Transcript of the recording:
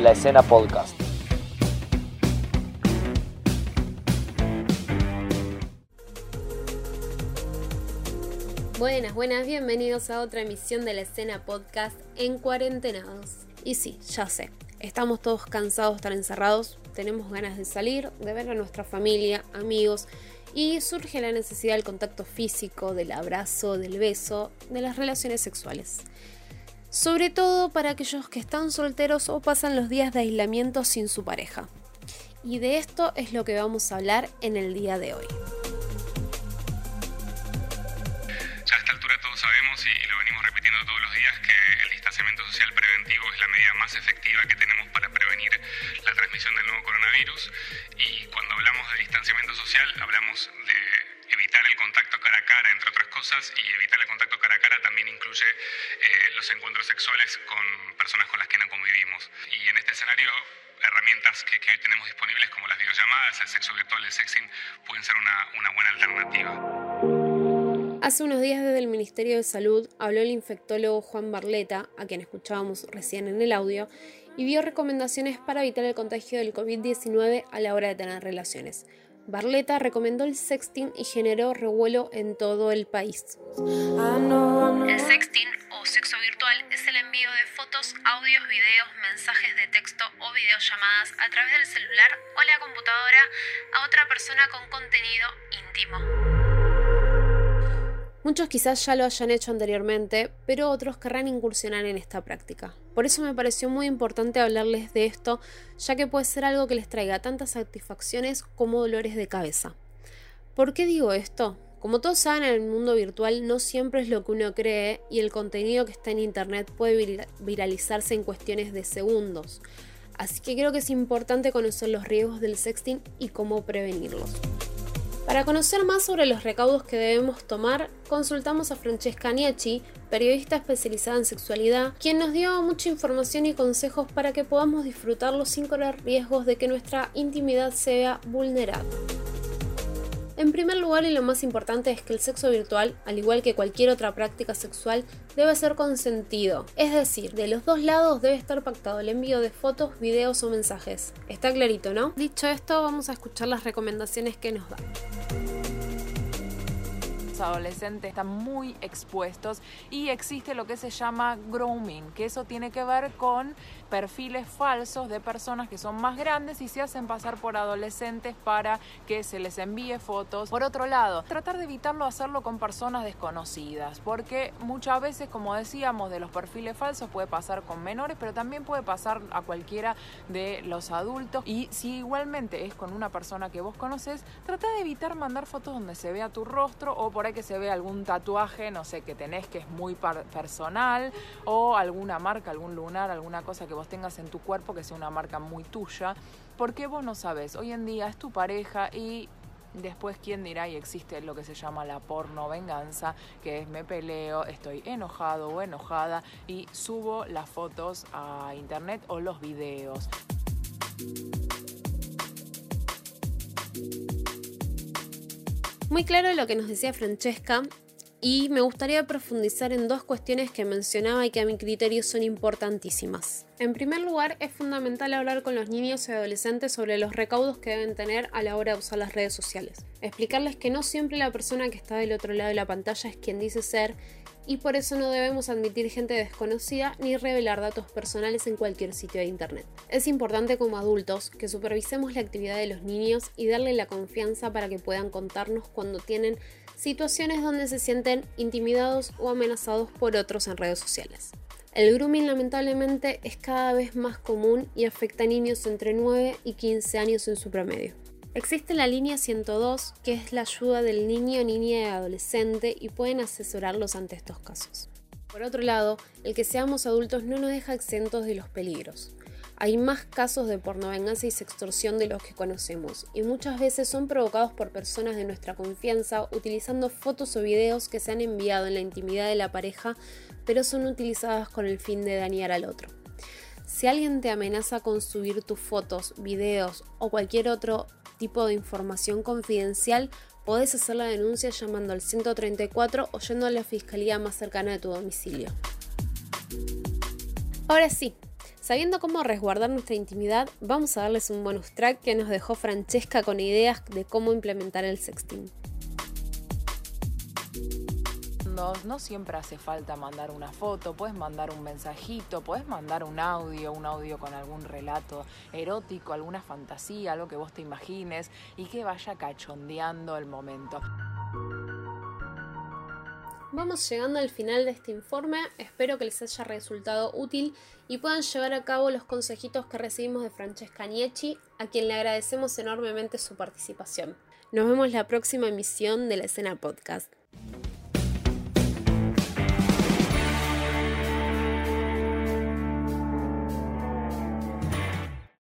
La Escena Podcast. Buenas, buenas, bienvenidos a otra emisión de la escena podcast en cuarentenados. Y sí, ya sé, estamos todos cansados de estar encerrados, tenemos ganas de salir, de ver a nuestra familia, amigos, y surge la necesidad del contacto físico, del abrazo, del beso, de las relaciones sexuales. Sobre todo para aquellos que están solteros o pasan los días de aislamiento sin su pareja. Y de esto es lo que vamos a hablar en el día de hoy. sabemos y, lo venimos repitiendo todos los días que el distanciamiento social preventivo es la medida más efectiva que tenemos para prevenir la transmisión del nuevo coronavirus y cuando hablamos de distanciamiento social hablamos de evitar el contacto cara a cara, y evitar el contacto cara a cara también incluye eh, los encuentros sexuales con personas con las que no convivimos. Y en este escenario herramientas que, hoy tenemos disponibles como las videollamadas, el sexo virtual, el sexting, pueden ser una, una buena alternativa. Hace unos días desde el Ministerio de Salud habló el infectólogo Juan Barleta, a quien escuchábamos recién en el audio, y dio recomendaciones para evitar el contagio del COVID-19 a la hora de tener relaciones. Barleta recomendó el sexting y generó revuelo en todo el país. El sexting o sexo virtual es el envío de fotos, audios, videos, mensajes de texto o videollamadas a través del celular o la computadora a otra persona con contenido íntimo. Muchos quizás ya lo hayan hecho anteriormente, pero otros querrán incursionar en esta práctica. Por eso me pareció muy importante hablarles de esto, ya que puede ser algo que les traiga tantas satisfacciones como dolores de cabeza. ¿Por qué digo esto? Como todos saben, en el mundo virtual no siempre es lo que uno cree y el contenido que está en Internet puede viralizarse en cuestiones de segundos. Así que creo que es importante conocer los riesgos del sexting y cómo prevenirlos. Para conocer más sobre los recaudos que debemos tomar, consultamos a Francesca Niachi, periodista especializada en sexualidad, quien nos dio mucha información y consejos para que podamos disfrutarlo sin correr riesgos de que nuestra intimidad sea vulnerada. En primer lugar y lo más importante es que el sexo virtual, al igual que cualquier otra práctica sexual, debe ser consentido. Es decir, de los dos lados debe estar pactado el envío de fotos, videos o mensajes. Está clarito, ¿no? Dicho esto, vamos a escuchar las recomendaciones que nos dan adolescentes están muy expuestos y existe lo que se llama grooming, que eso tiene que ver con perfiles falsos de personas que son más grandes y se hacen pasar por adolescentes para que se les envíe fotos. Por otro lado, tratar de evitarlo hacerlo con personas desconocidas, porque muchas veces, como decíamos, de los perfiles falsos puede pasar con menores, pero también puede pasar a cualquiera de los adultos. Y si igualmente es con una persona que vos conoces, trata de evitar mandar fotos donde se vea tu rostro o por ahí que se vea algún tatuaje, no sé, que tenés que es muy personal o alguna marca, algún lunar, alguna cosa que vos tengas en tu cuerpo que sea una marca muy tuya, porque vos no sabes, hoy en día es tu pareja y Después, ¿quién dirá? Y existe lo que se llama la porno venganza, que es me peleo, estoy enojado o enojada y subo las fotos a internet o los videos. Muy claro lo que nos decía Francesca y me gustaría profundizar en dos cuestiones que mencionaba y que a mi criterio son importantísimas. En primer lugar, es fundamental hablar con los niños y adolescentes sobre los recaudos que deben tener a la hora de usar las redes sociales. Explicarles que no siempre la persona que está del otro lado de la pantalla es quien dice ser y por eso no debemos admitir gente desconocida ni revelar datos personales en cualquier sitio de internet. Es importante como adultos que supervisemos la actividad de los niños y darle la confianza para que puedan contarnos cuando tienen situaciones donde se sienten intimidados o amenazados por otros en redes sociales. El grooming lamentablemente es cada vez más común y afecta a niños entre 9 y 15 años en su promedio. Existe la línea 102, que es la ayuda del niño, niña y adolescente y pueden asesorarlos ante estos casos. Por otro lado, el que seamos adultos no nos deja exentos de los peligros. Hay más casos de pornovenganza y sextorsión de los que conocemos, y muchas veces son provocados por personas de nuestra confianza utilizando fotos o videos que se han enviado en la intimidad de la pareja, pero son utilizadas con el fin de dañar al otro. Si alguien te amenaza con subir tus fotos, videos o cualquier otro tipo de información confidencial, podés hacer la denuncia llamando al 134 o yendo a la fiscalía más cercana de tu domicilio. Ahora sí, Sabiendo cómo resguardar nuestra intimidad, vamos a darles un bonus track que nos dejó Francesca con ideas de cómo implementar el sexting. No, siempre hace falta mandar una foto, puedes mandar un mensajito, puedes mandar un audio, un audio con algún relato erótico, alguna fantasía, algo que vos te imagines y que vaya cachondeando el momento. Vamos llegando al final de este informe, espero que les haya resultado útil y puedan llevar a cabo los consejitos que recibimos de Francesca Niecci, a quien le agradecemos enormemente su participación. Nos vemos la próxima emisión de la escena podcast.